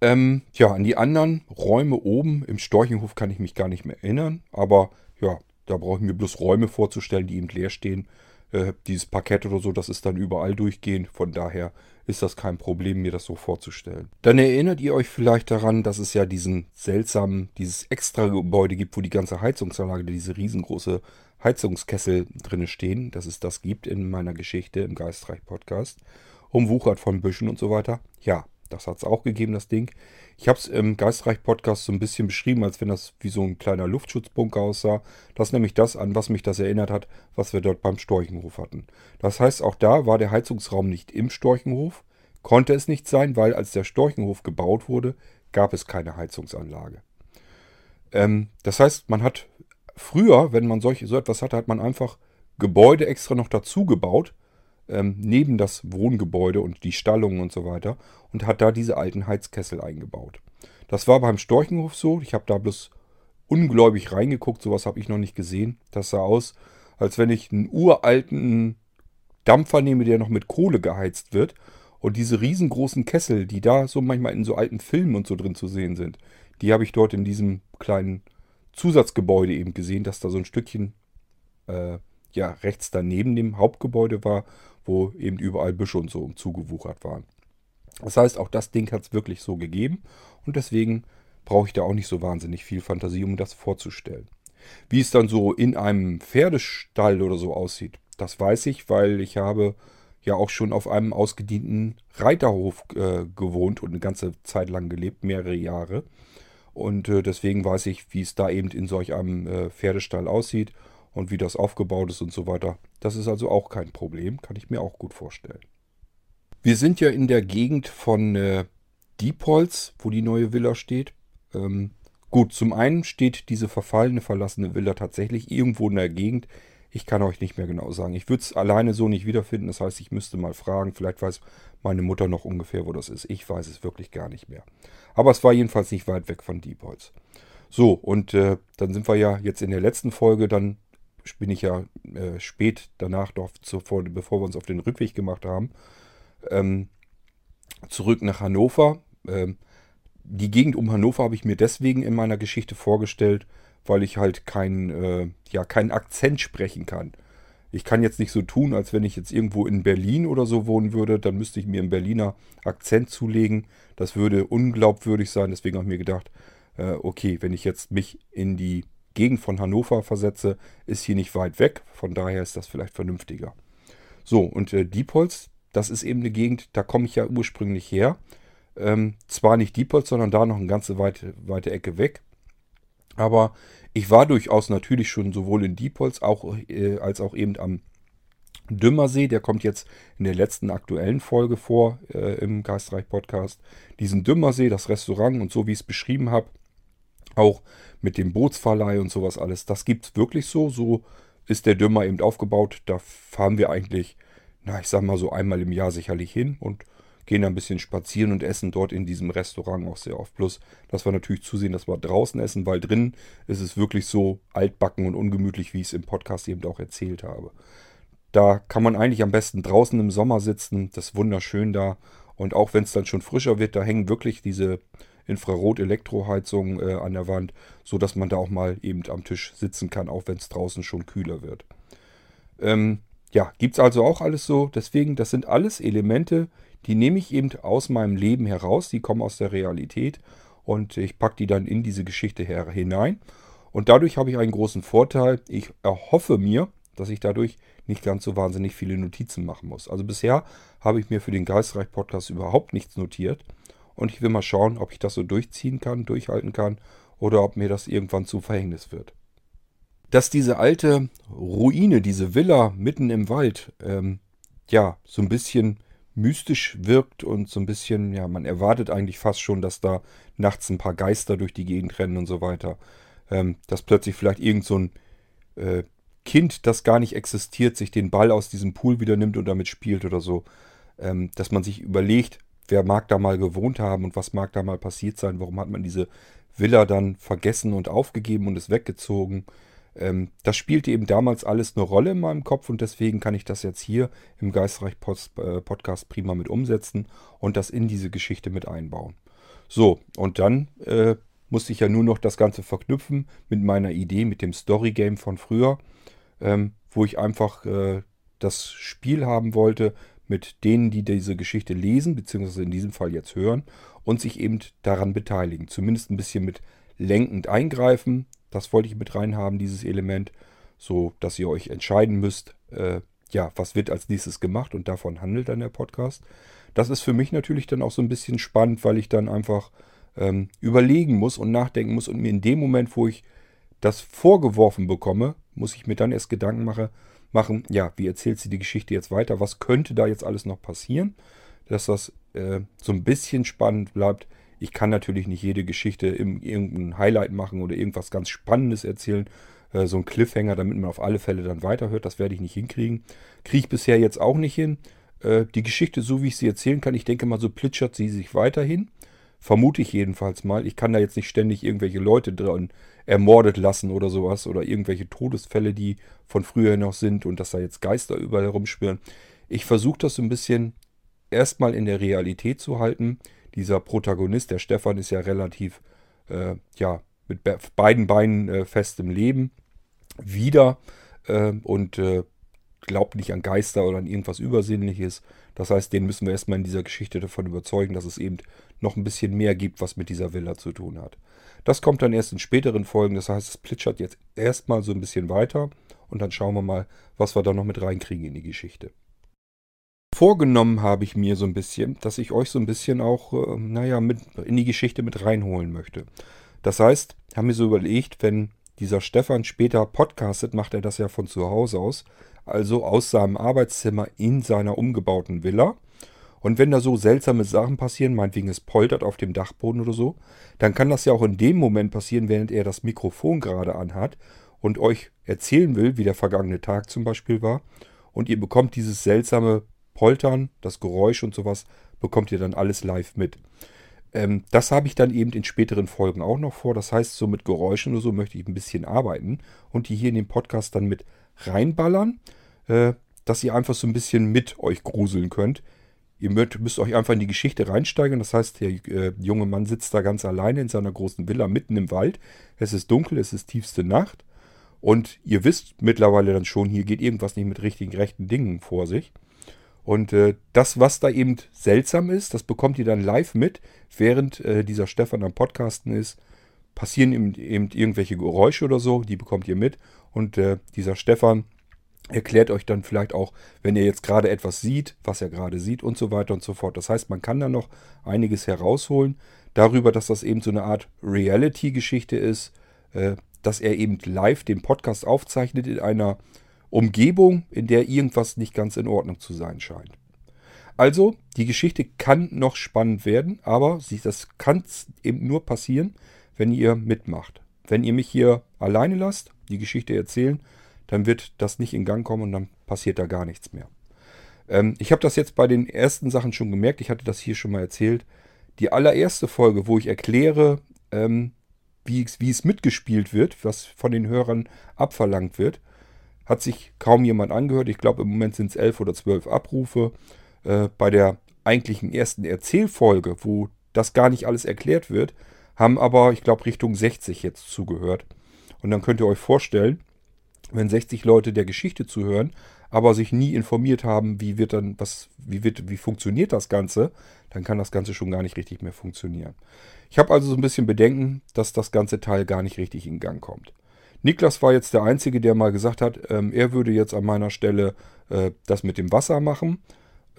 Ähm, ja, an die anderen Räume oben im Storchenhof kann ich mich gar nicht mehr erinnern. Aber ja, da brauche ich mir bloß Räume vorzustellen, die eben leer stehen. Äh, dieses Parkett oder so, das ist dann überall durchgehend. Von daher ist das kein Problem, mir das so vorzustellen. Dann erinnert ihr euch vielleicht daran, dass es ja diesen seltsamen, dieses extra Gebäude gibt, wo die ganze Heizungsanlage, diese riesengroße Heizungskessel drinne stehen, dass es das gibt in meiner Geschichte im Geistreich-Podcast. Umwuchert von Büschen und so weiter. Ja, das hat es auch gegeben, das Ding. Ich habe es im Geistreich-Podcast so ein bisschen beschrieben, als wenn das wie so ein kleiner Luftschutzbunker aussah. Das ist nämlich das, an was mich das erinnert hat, was wir dort beim Storchenhof hatten. Das heißt, auch da war der Heizungsraum nicht im Storchenhof. Konnte es nicht sein, weil als der Storchenhof gebaut wurde, gab es keine Heizungsanlage. Ähm, das heißt, man hat früher, wenn man solch, so etwas hatte, hat man einfach Gebäude extra noch dazu gebaut, ähm, neben das Wohngebäude und die Stallungen und so weiter und hat da diese alten Heizkessel eingebaut. Das war beim Storchenhof so. Ich habe da bloß ungläubig reingeguckt. Sowas habe ich noch nicht gesehen. Das sah aus, als wenn ich einen uralten Dampfer nehme, der noch mit Kohle geheizt wird. Und diese riesengroßen Kessel, die da so manchmal in so alten Filmen und so drin zu sehen sind, die habe ich dort in diesem kleinen Zusatzgebäude eben gesehen, dass da so ein Stückchen äh, ja, rechts daneben dem Hauptgebäude war, wo eben überall Büsche und so zugewuchert waren. Das heißt, auch das Ding hat es wirklich so gegeben und deswegen brauche ich da auch nicht so wahnsinnig viel Fantasie, um das vorzustellen. Wie es dann so in einem Pferdestall oder so aussieht, das weiß ich, weil ich habe ja auch schon auf einem ausgedienten Reiterhof äh, gewohnt und eine ganze Zeit lang gelebt, mehrere Jahre. Und äh, deswegen weiß ich, wie es da eben in solch einem äh, Pferdestall aussieht und wie das aufgebaut ist und so weiter. Das ist also auch kein Problem, kann ich mir auch gut vorstellen. Wir sind ja in der Gegend von äh, Diepholz, wo die neue Villa steht. Ähm, gut, zum einen steht diese verfallene, verlassene Villa tatsächlich irgendwo in der Gegend. Ich kann euch nicht mehr genau sagen. Ich würde es alleine so nicht wiederfinden. Das heißt, ich müsste mal fragen. Vielleicht weiß meine Mutter noch ungefähr, wo das ist. Ich weiß es wirklich gar nicht mehr. Aber es war jedenfalls nicht weit weg von Diepholz. So, und äh, dann sind wir ja jetzt in der letzten Folge dann bin ich ja äh, spät danach, doch zuvor, bevor wir uns auf den Rückweg gemacht haben, ähm, zurück nach Hannover. Ähm, die Gegend um Hannover habe ich mir deswegen in meiner Geschichte vorgestellt, weil ich halt keinen äh, ja, keinen Akzent sprechen kann. Ich kann jetzt nicht so tun, als wenn ich jetzt irgendwo in Berlin oder so wohnen würde. Dann müsste ich mir einen Berliner Akzent zulegen. Das würde unglaubwürdig sein. Deswegen habe ich mir gedacht, äh, okay, wenn ich jetzt mich in die Gegend von Hannover versetze, ist hier nicht weit weg. Von daher ist das vielleicht vernünftiger. So, und äh, Diepholz, das ist eben eine Gegend, da komme ich ja ursprünglich her. Ähm, zwar nicht Diepholz, sondern da noch eine ganze weite, weite Ecke weg. Aber ich war durchaus natürlich schon sowohl in Diepholz auch, äh, als auch eben am Dümmersee. Der kommt jetzt in der letzten aktuellen Folge vor äh, im Geistreich Podcast. Diesen Dümmersee, das Restaurant und so wie ich es beschrieben habe, auch mit dem Bootsverleih und sowas alles. Das gibt es wirklich so. So ist der Dümmer eben aufgebaut. Da fahren wir eigentlich, na, ich sag mal so einmal im Jahr sicherlich hin und gehen ein bisschen spazieren und essen dort in diesem Restaurant auch sehr oft. Plus, dass wir natürlich zusehen, dass wir draußen essen, weil drin ist es wirklich so altbacken und ungemütlich, wie ich es im Podcast eben auch erzählt habe. Da kann man eigentlich am besten draußen im Sommer sitzen. Das ist wunderschön da. Und auch wenn es dann schon frischer wird, da hängen wirklich diese Infrarot-Elektroheizung äh, an der Wand, so dass man da auch mal eben am Tisch sitzen kann, auch wenn es draußen schon kühler wird. Ähm, ja, gibt es also auch alles so. Deswegen, das sind alles Elemente, die nehme ich eben aus meinem Leben heraus, die kommen aus der Realität und ich packe die dann in diese Geschichte hinein. Und dadurch habe ich einen großen Vorteil. Ich erhoffe mir, dass ich dadurch nicht ganz so wahnsinnig viele Notizen machen muss. Also bisher habe ich mir für den Geistreich Podcast überhaupt nichts notiert. Und ich will mal schauen, ob ich das so durchziehen kann, durchhalten kann oder ob mir das irgendwann zu Verhängnis wird. Dass diese alte Ruine, diese Villa mitten im Wald, ähm, ja, so ein bisschen mystisch wirkt und so ein bisschen, ja, man erwartet eigentlich fast schon, dass da nachts ein paar Geister durch die Gegend rennen und so weiter. Ähm, dass plötzlich vielleicht irgend so ein äh, Kind, das gar nicht existiert, sich den Ball aus diesem Pool wieder nimmt und damit spielt oder so. Ähm, dass man sich überlegt, wer mag da mal gewohnt haben und was mag da mal passiert sein, warum hat man diese Villa dann vergessen und aufgegeben und ist weggezogen. Ähm, das spielte eben damals alles eine Rolle in meinem Kopf und deswegen kann ich das jetzt hier im Geistreich äh, Podcast prima mit umsetzen und das in diese Geschichte mit einbauen. So, und dann äh, musste ich ja nur noch das Ganze verknüpfen mit meiner Idee, mit dem Story Game von früher, ähm, wo ich einfach äh, das Spiel haben wollte mit denen, die diese Geschichte lesen, beziehungsweise in diesem Fall jetzt hören und sich eben daran beteiligen. Zumindest ein bisschen mit lenkend eingreifen, das wollte ich mit reinhaben, dieses Element, so dass ihr euch entscheiden müsst, äh, ja, was wird als nächstes gemacht und davon handelt dann der Podcast. Das ist für mich natürlich dann auch so ein bisschen spannend, weil ich dann einfach ähm, überlegen muss und nachdenken muss und mir in dem Moment, wo ich das vorgeworfen bekomme, muss ich mir dann erst Gedanken mache, machen, ja, wie erzählt sie die Geschichte jetzt weiter, was könnte da jetzt alles noch passieren, dass das äh, so ein bisschen spannend bleibt, ich kann natürlich nicht jede Geschichte im irgendein Highlight machen oder irgendwas ganz Spannendes erzählen. Äh, so ein Cliffhanger, damit man auf alle Fälle dann weiterhört. Das werde ich nicht hinkriegen. Kriege ich bisher jetzt auch nicht hin. Äh, die Geschichte, so wie ich sie erzählen kann, ich denke mal, so plitschert sie sich weiterhin. Vermute ich jedenfalls mal. Ich kann da jetzt nicht ständig irgendwelche Leute dran ermordet lassen oder sowas. Oder irgendwelche Todesfälle, die von früher noch sind und dass da jetzt Geister überall herumschwirren. Ich versuche das so ein bisschen erstmal in der Realität zu halten dieser Protagonist, der Stefan, ist ja relativ, äh, ja, mit be beiden Beinen äh, fest im Leben wieder äh, und äh, glaubt nicht an Geister oder an irgendwas Übersinnliches. Das heißt, den müssen wir erstmal in dieser Geschichte davon überzeugen, dass es eben noch ein bisschen mehr gibt, was mit dieser Villa zu tun hat. Das kommt dann erst in späteren Folgen. Das heißt, es plitschert jetzt erstmal so ein bisschen weiter und dann schauen wir mal, was wir da noch mit reinkriegen in die Geschichte. Vorgenommen habe ich mir so ein bisschen, dass ich euch so ein bisschen auch, äh, naja, mit in die Geschichte mit reinholen möchte. Das heißt, haben mir so überlegt, wenn dieser Stefan später podcastet, macht er das ja von zu Hause aus, also aus seinem Arbeitszimmer in seiner umgebauten Villa. Und wenn da so seltsame Sachen passieren, meinetwegen es poltert auf dem Dachboden oder so, dann kann das ja auch in dem Moment passieren, während er das Mikrofon gerade anhat und euch erzählen will, wie der vergangene Tag zum Beispiel war. Und ihr bekommt dieses seltsame Poltern, das Geräusch und sowas, bekommt ihr dann alles live mit. Ähm, das habe ich dann eben in späteren Folgen auch noch vor. Das heißt, so mit Geräuschen oder so möchte ich ein bisschen arbeiten und die hier in den Podcast dann mit reinballern, äh, dass ihr einfach so ein bisschen mit euch gruseln könnt. Ihr müsst, euch einfach in die Geschichte reinsteigen. Das heißt, der äh, junge Mann sitzt da ganz alleine in seiner großen Villa mitten im Wald. Es ist dunkel, es ist tiefste Nacht. Und ihr wisst mittlerweile dann schon, hier geht irgendwas nicht mit richtigen, rechten Dingen vor sich. Und äh, das, was da eben seltsam ist, das bekommt ihr dann live mit, während äh, dieser Stefan am Podcasten ist. Passieren eben, eben, irgendwelche Geräusche oder so, die bekommt ihr mit. Und äh, dieser Stefan erklärt euch dann vielleicht auch, wenn ihr jetzt gerade etwas sieht, was er gerade sieht und so weiter und so fort. Das heißt, man kann da noch einiges herausholen darüber, dass das eben so eine Art Reality-Geschichte ist, äh, dass er eben live den Podcast aufzeichnet in einer Umgebung, in der irgendwas nicht ganz in Ordnung zu sein scheint. Also, die Geschichte kann noch spannend werden, aber das kann eben nur passieren, wenn ihr mitmacht. Wenn ihr mich hier alleine lasst, die Geschichte erzählen, dann wird das nicht in Gang kommen und dann passiert da gar nichts mehr. Ähm, ich habe das jetzt bei den ersten Sachen schon gemerkt, ich hatte das hier schon mal erzählt. Die allererste Folge, wo ich erkläre, ähm, wie, wie es mitgespielt wird, was von den Hörern abverlangt wird, hat sich kaum jemand angehört. Ich glaube, im Moment sind es elf oder zwölf Abrufe. Äh, bei der eigentlichen ersten Erzählfolge, wo das gar nicht alles erklärt wird, haben aber, ich glaube, Richtung 60 jetzt zugehört. Und dann könnt ihr euch vorstellen, wenn 60 Leute der Geschichte zuhören, aber sich nie informiert haben, wie wird dann, was, wie wird, wie funktioniert das Ganze, dann kann das Ganze schon gar nicht richtig mehr funktionieren. Ich habe also so ein bisschen Bedenken, dass das ganze Teil gar nicht richtig in Gang kommt. Niklas war jetzt der Einzige, der mal gesagt hat, ähm, er würde jetzt an meiner Stelle äh, das mit dem Wasser machen.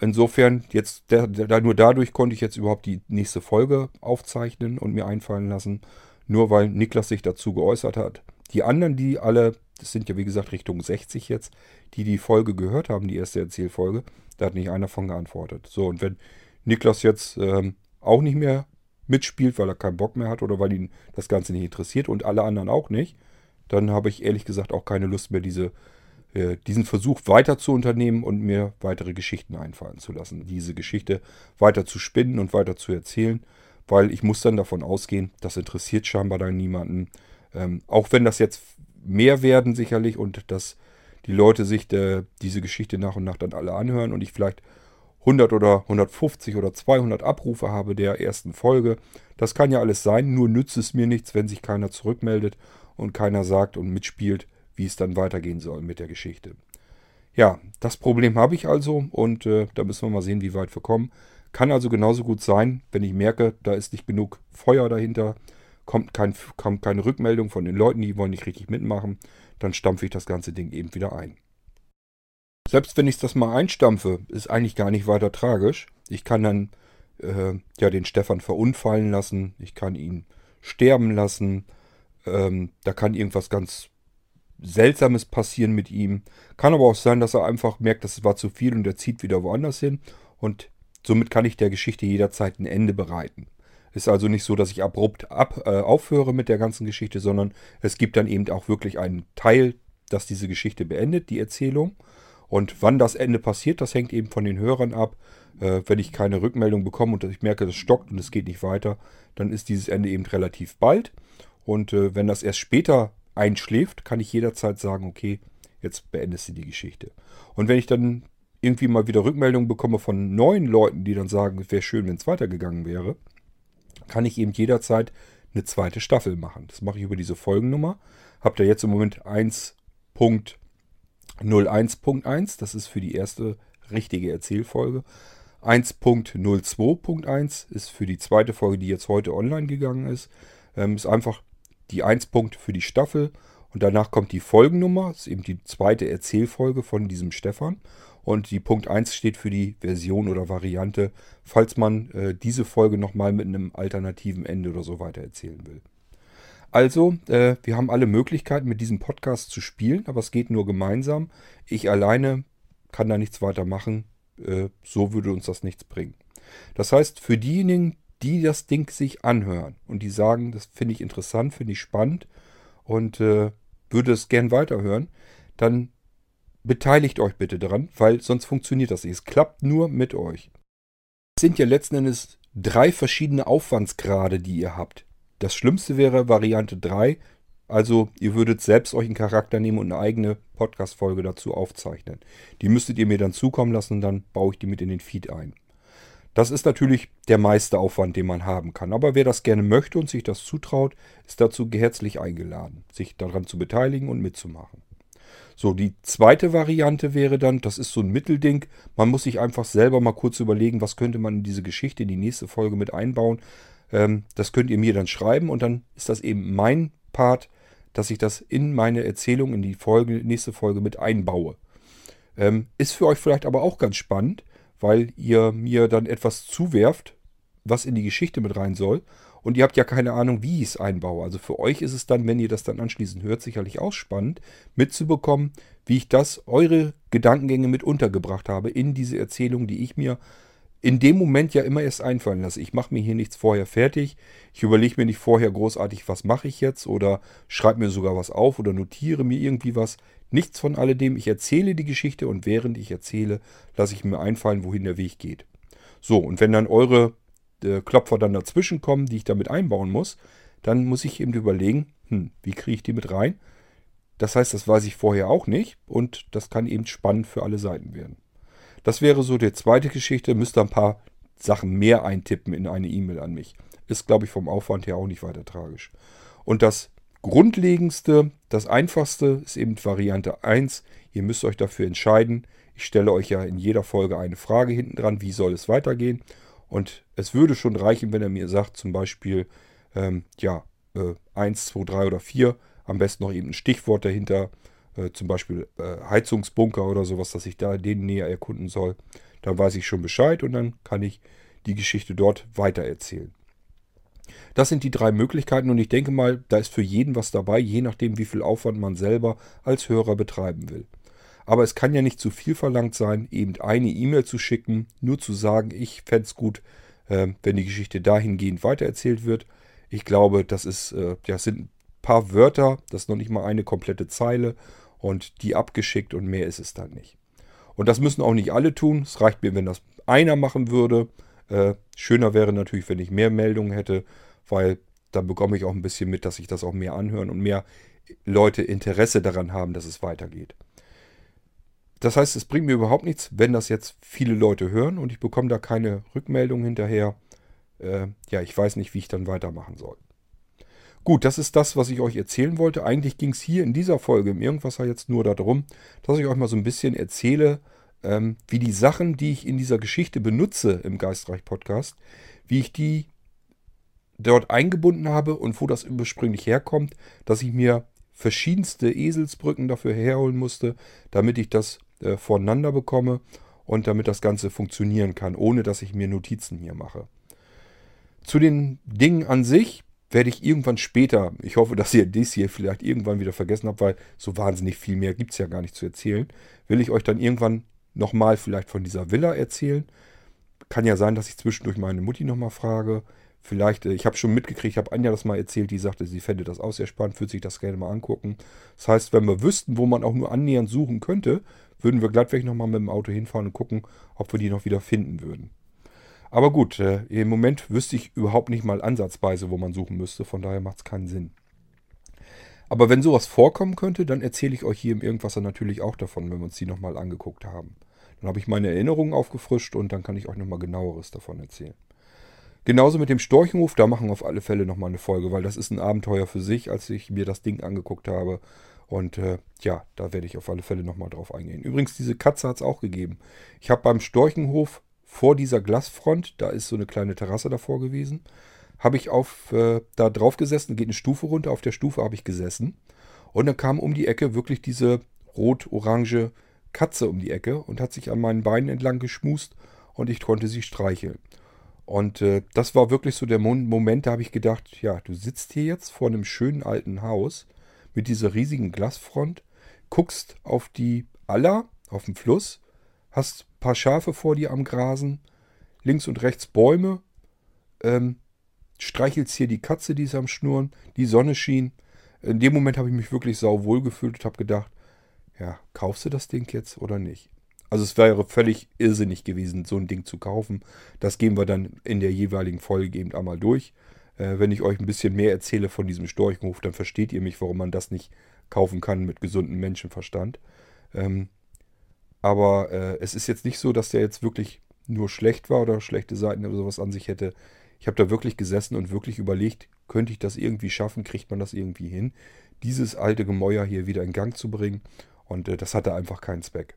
Insofern, jetzt der, der, nur dadurch konnte ich jetzt überhaupt die nächste Folge aufzeichnen und mir einfallen lassen, nur weil Niklas sich dazu geäußert hat. Die anderen, die alle, das sind ja wie gesagt Richtung 60 jetzt, die die Folge gehört haben, die erste Erzählfolge, da hat nicht einer von geantwortet. So, und wenn Niklas jetzt ähm, auch nicht mehr mitspielt, weil er keinen Bock mehr hat oder weil ihn das Ganze nicht interessiert und alle anderen auch nicht, dann habe ich ehrlich gesagt auch keine Lust mehr, diese, äh, diesen Versuch weiter zu unternehmen und mir weitere Geschichten einfallen zu lassen. Diese Geschichte weiter zu spinnen und weiter zu erzählen, weil ich muss dann davon ausgehen, das interessiert scheinbar dann niemanden. Ähm, auch wenn das jetzt mehr werden sicherlich und dass die Leute sich de, diese Geschichte nach und nach dann alle anhören und ich vielleicht 100 oder 150 oder 200 Abrufe habe der ersten Folge. Das kann ja alles sein, nur nützt es mir nichts, wenn sich keiner zurückmeldet und keiner sagt und mitspielt, wie es dann weitergehen soll mit der Geschichte. Ja, das Problem habe ich also und äh, da müssen wir mal sehen, wie weit wir kommen. Kann also genauso gut sein, wenn ich merke, da ist nicht genug Feuer dahinter, kommt, kein, kommt keine Rückmeldung von den Leuten, die wollen nicht richtig mitmachen, dann stampfe ich das ganze Ding eben wieder ein. Selbst wenn ich das mal einstampfe, ist eigentlich gar nicht weiter tragisch. Ich kann dann äh, ja den Stefan verunfallen lassen, ich kann ihn sterben lassen, ähm, da kann irgendwas ganz Seltsames passieren mit ihm. Kann aber auch sein, dass er einfach merkt, das war zu viel und er zieht wieder woanders hin. Und somit kann ich der Geschichte jederzeit ein Ende bereiten. Ist also nicht so, dass ich abrupt ab, äh, aufhöre mit der ganzen Geschichte, sondern es gibt dann eben auch wirklich einen Teil, das diese Geschichte beendet, die Erzählung. Und wann das Ende passiert, das hängt eben von den Hörern ab. Äh, wenn ich keine Rückmeldung bekomme und ich merke, das stockt und es geht nicht weiter, dann ist dieses Ende eben relativ bald. Und äh, wenn das erst später einschläft, kann ich jederzeit sagen, okay, jetzt beendest du die Geschichte. Und wenn ich dann irgendwie mal wieder Rückmeldungen bekomme von neuen Leuten, die dann sagen, es wäre schön, wenn es weitergegangen wäre, kann ich eben jederzeit eine zweite Staffel machen. Das mache ich über diese Folgennummer. Habt ihr jetzt im Moment 1.01.1. Das ist für die erste richtige Erzählfolge. 1.02.1 ist für die zweite Folge, die jetzt heute online gegangen ist. Ähm, ist einfach die 1 Punkt für die Staffel und danach kommt die Folgennummer, das ist eben die zweite Erzählfolge von diesem Stefan. Und die Punkt 1 steht für die Version oder Variante, falls man äh, diese Folge nochmal mit einem alternativen Ende oder so weiter erzählen will. Also, äh, wir haben alle Möglichkeiten, mit diesem Podcast zu spielen, aber es geht nur gemeinsam. Ich alleine kann da nichts weiter machen. Äh, so würde uns das nichts bringen. Das heißt, für diejenigen, die das Ding sich anhören und die sagen, das finde ich interessant, finde ich spannend und äh, würde es gern weiterhören, dann beteiligt euch bitte daran, weil sonst funktioniert das nicht. Es klappt nur mit euch. Es sind ja letzten Endes drei verschiedene Aufwandsgrade, die ihr habt. Das Schlimmste wäre Variante 3, also ihr würdet selbst euch einen Charakter nehmen und eine eigene Podcast-Folge dazu aufzeichnen. Die müsstet ihr mir dann zukommen lassen und dann baue ich die mit in den Feed ein. Das ist natürlich der meiste Aufwand, den man haben kann. Aber wer das gerne möchte und sich das zutraut, ist dazu herzlich eingeladen, sich daran zu beteiligen und mitzumachen. So, die zweite Variante wäre dann, das ist so ein Mittelding, man muss sich einfach selber mal kurz überlegen, was könnte man in diese Geschichte, in die nächste Folge mit einbauen. Ähm, das könnt ihr mir dann schreiben und dann ist das eben mein Part, dass ich das in meine Erzählung, in die Folge, nächste Folge mit einbaue. Ähm, ist für euch vielleicht aber auch ganz spannend, weil ihr mir dann etwas zuwerft, was in die Geschichte mit rein soll. Und ihr habt ja keine Ahnung, wie ich es einbaue. Also für euch ist es dann, wenn ihr das dann anschließend hört, sicherlich auch spannend, mitzubekommen, wie ich das, eure Gedankengänge mit untergebracht habe in diese Erzählung, die ich mir in dem Moment ja immer erst einfallen lasse. Ich mache mir hier nichts vorher fertig. Ich überlege mir nicht vorher großartig, was mache ich jetzt oder schreibe mir sogar was auf oder notiere mir irgendwie was. Nichts von alledem. Ich erzähle die Geschichte und während ich erzähle, lasse ich mir einfallen, wohin der Weg geht. So, und wenn dann eure äh, Klopfer dann dazwischen kommen, die ich damit einbauen muss, dann muss ich eben überlegen, hm, wie kriege ich die mit rein? Das heißt, das weiß ich vorher auch nicht und das kann eben spannend für alle Seiten werden. Das wäre so die zweite Geschichte, müsste ein paar Sachen mehr eintippen in eine E-Mail an mich. Ist, glaube ich, vom Aufwand her auch nicht weiter tragisch. Und das grundlegendste, das einfachste ist eben Variante 1. Ihr müsst euch dafür entscheiden. Ich stelle euch ja in jeder Folge eine Frage hinten dran, wie soll es weitergehen. Und es würde schon reichen, wenn er mir sagt, zum Beispiel, ähm, ja, äh, 1, 2, 3 oder 4. Am besten noch eben ein Stichwort dahinter, äh, zum Beispiel äh, Heizungsbunker oder sowas, dass ich da den näher erkunden soll. Dann weiß ich schon Bescheid und dann kann ich die Geschichte dort weitererzählen. Das sind die drei Möglichkeiten und ich denke mal, da ist für jeden was dabei, je nachdem, wie viel Aufwand man selber als Hörer betreiben will. Aber es kann ja nicht zu viel verlangt sein, eben eine E-Mail zu schicken, nur zu sagen, ich fände es gut, äh, wenn die Geschichte dahingehend weitererzählt wird. Ich glaube, das ist, äh, ja, sind ein paar Wörter, das ist noch nicht mal eine komplette Zeile und die abgeschickt und mehr ist es dann nicht. Und das müssen auch nicht alle tun. Es reicht mir, wenn das einer machen würde. Äh, schöner wäre natürlich, wenn ich mehr Meldungen hätte, weil dann bekomme ich auch ein bisschen mit, dass sich das auch mehr anhören und mehr Leute Interesse daran haben, dass es weitergeht. Das heißt, es bringt mir überhaupt nichts, wenn das jetzt viele Leute hören und ich bekomme da keine Rückmeldung hinterher. Äh, ja, ich weiß nicht, wie ich dann weitermachen soll. Gut, das ist das, was ich euch erzählen wollte. Eigentlich ging es hier in dieser Folge im Irgendwasser jetzt nur darum, dass ich euch mal so ein bisschen erzähle, ähm, wie die Sachen, die ich in dieser Geschichte benutze im Geistreich-Podcast, wie ich die dort eingebunden habe und wo das ursprünglich herkommt, dass ich mir verschiedenste Eselsbrücken dafür herholen musste, damit ich das äh, voneinander bekomme und damit das Ganze funktionieren kann, ohne dass ich mir Notizen hier mache. Zu den Dingen an sich werde ich irgendwann später, ich hoffe, dass ihr das hier vielleicht irgendwann wieder vergessen habt, weil so wahnsinnig viel mehr gibt es ja gar nicht zu erzählen, will ich euch dann irgendwann nochmal vielleicht von dieser Villa erzählen. Kann ja sein, dass ich zwischendurch meine Mutti nochmal frage. Vielleicht, äh, ich habe schon mitgekriegt, ich habe Anja das mal erzählt, die sagte, sie fände das auch sehr spannend, würde sich das gerne mal angucken. Das heißt, wenn wir wüssten, wo man auch nur annähernd suchen könnte, würden wir glattweg nochmal mit dem Auto hinfahren und gucken, ob wir die noch wieder finden würden. Aber gut, äh, im Moment wüsste ich überhaupt nicht mal ansatzweise, wo man suchen müsste. Von daher macht es keinen Sinn. Aber wenn sowas vorkommen könnte, dann erzähle ich euch hier im Irgendwasser natürlich auch davon, wenn wir uns die nochmal angeguckt haben. Dann habe ich meine Erinnerungen aufgefrischt und dann kann ich euch nochmal genaueres davon erzählen. Genauso mit dem Storchenhof, da machen wir auf alle Fälle nochmal eine Folge, weil das ist ein Abenteuer für sich, als ich mir das Ding angeguckt habe. Und äh, ja, da werde ich auf alle Fälle nochmal drauf eingehen. Übrigens, diese Katze hat es auch gegeben. Ich habe beim Storchenhof vor dieser Glasfront, da ist so eine kleine Terrasse davor gewesen, habe ich auf, äh, da drauf gesessen, geht eine Stufe runter, auf der Stufe habe ich gesessen. Und dann kam um die Ecke wirklich diese rot-orange Katze um die Ecke und hat sich an meinen Beinen entlang geschmust und ich konnte sie streicheln. Und äh, das war wirklich so der Moment, da habe ich gedacht, ja, du sitzt hier jetzt vor einem schönen alten Haus mit dieser riesigen Glasfront, guckst auf die Aller, auf den Fluss hast ein paar Schafe vor dir am Grasen, links und rechts Bäume, ähm, streichelst hier die Katze, die ist am Schnurren, die Sonne schien. In dem Moment habe ich mich wirklich sauwohl gefühlt und habe gedacht, ja, kaufst du das Ding jetzt oder nicht? Also es wäre völlig irrsinnig gewesen, so ein Ding zu kaufen. Das gehen wir dann in der jeweiligen Folge eben einmal durch. Äh, wenn ich euch ein bisschen mehr erzähle von diesem Storchenhof, dann versteht ihr mich, warum man das nicht kaufen kann mit gesundem Menschenverstand. Ähm, aber äh, es ist jetzt nicht so, dass der jetzt wirklich nur schlecht war oder schlechte Seiten oder sowas an sich hätte. Ich habe da wirklich gesessen und wirklich überlegt, könnte ich das irgendwie schaffen, kriegt man das irgendwie hin, dieses alte Gemäuer hier wieder in Gang zu bringen. Und äh, das hatte einfach keinen Zweck.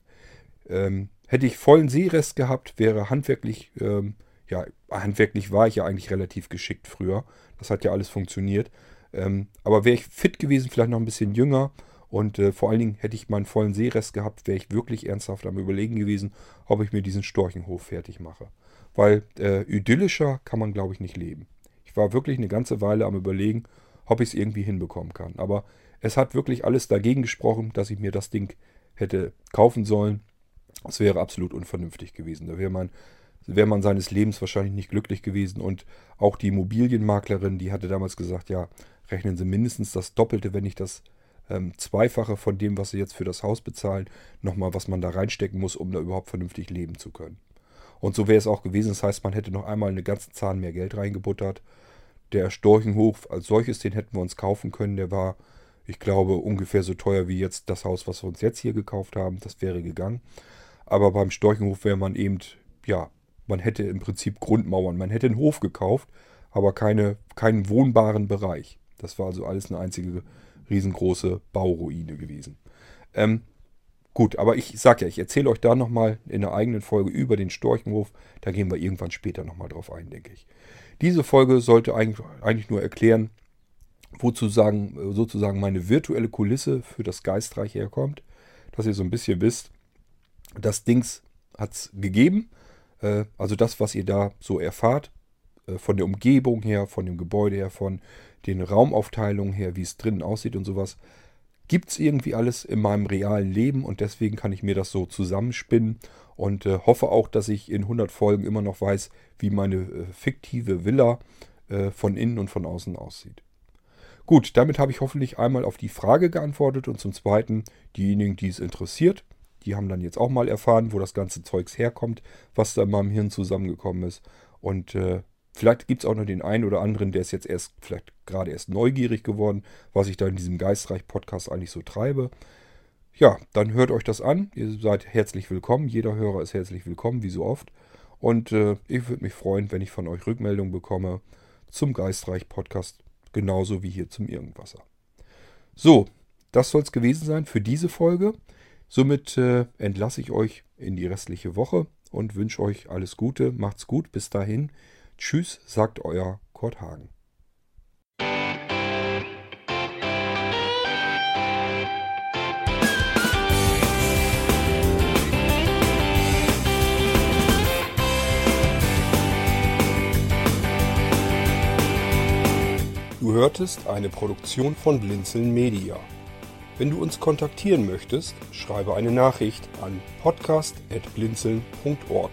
Ähm, hätte ich vollen Seerest gehabt, wäre handwerklich, ähm, ja, handwerklich war ich ja eigentlich relativ geschickt früher. Das hat ja alles funktioniert. Ähm, aber wäre ich fit gewesen, vielleicht noch ein bisschen jünger und äh, vor allen Dingen hätte ich meinen vollen Seerest gehabt, wäre ich wirklich ernsthaft am Überlegen gewesen, ob ich mir diesen Storchenhof fertig mache. Weil äh, idyllischer kann man, glaube ich, nicht leben. Ich war wirklich eine ganze Weile am Überlegen, ob ich es irgendwie hinbekommen kann. Aber es hat wirklich alles dagegen gesprochen, dass ich mir das Ding hätte kaufen sollen. Es wäre absolut unvernünftig gewesen. Da wäre man, wäre man seines Lebens wahrscheinlich nicht glücklich gewesen. Und auch die Immobilienmaklerin, die hatte damals gesagt, ja, rechnen Sie mindestens das Doppelte, wenn nicht das ähm, Zweifache von dem, was sie jetzt für das Haus bezahlen, nochmal, was man da reinstecken muss, um da überhaupt vernünftig leben zu können. Und so wäre es auch gewesen. Das heißt, man hätte noch einmal eine ganze Zahn mehr Geld reingebuttert. Der Storchenhof als solches, den hätten wir uns kaufen können. Der war, ich glaube, ungefähr so teuer wie jetzt das Haus, was wir uns jetzt hier gekauft haben. Das wäre gegangen. Aber beim Storchenhof wäre man eben, ja, man hätte im Prinzip Grundmauern. Man hätte einen Hof gekauft, aber keine, keinen wohnbaren Bereich. Das war also alles eine einzige riesengroße Bauruine gewesen. Ähm, gut, aber ich sag ja, ich erzähle euch da nochmal in einer eigenen Folge über den Storchenhof. Da gehen wir irgendwann später nochmal drauf ein, denke ich. Diese Folge sollte eigentlich nur erklären, wozu sagen, sozusagen meine virtuelle Kulisse für das Geistreich herkommt. Dass ihr so ein bisschen wisst, das Dings hat es gegeben. Äh, also das, was ihr da so erfahrt, äh, von der Umgebung her, von dem Gebäude her, von den Raumaufteilungen her, wie es drinnen aussieht und sowas, gibt es irgendwie alles in meinem realen Leben und deswegen kann ich mir das so zusammenspinnen und äh, hoffe auch, dass ich in 100 Folgen immer noch weiß, wie meine äh, fiktive Villa äh, von innen und von außen aussieht. Gut, damit habe ich hoffentlich einmal auf die Frage geantwortet und zum Zweiten, diejenigen, die es interessiert, die haben dann jetzt auch mal erfahren, wo das ganze Zeugs herkommt, was da in meinem Hirn zusammengekommen ist. Und äh, vielleicht gibt es auch noch den einen oder anderen, der ist jetzt erst, vielleicht gerade erst neugierig geworden, was ich da in diesem Geistreich-Podcast eigentlich so treibe. Ja, dann hört euch das an. Ihr seid herzlich willkommen. Jeder Hörer ist herzlich willkommen, wie so oft. Und äh, ich würde mich freuen, wenn ich von euch Rückmeldung bekomme zum Geistreich-Podcast, genauso wie hier zum Irgendwasser. So, das soll es gewesen sein für diese Folge. Somit äh, entlasse ich euch in die restliche Woche und wünsche euch alles Gute. Macht's gut. Bis dahin. Tschüss, sagt euer Kurt Hagen. Du hörtest eine Produktion von Blinzeln Media. Wenn du uns kontaktieren möchtest, schreibe eine Nachricht an podcast.blinzeln.org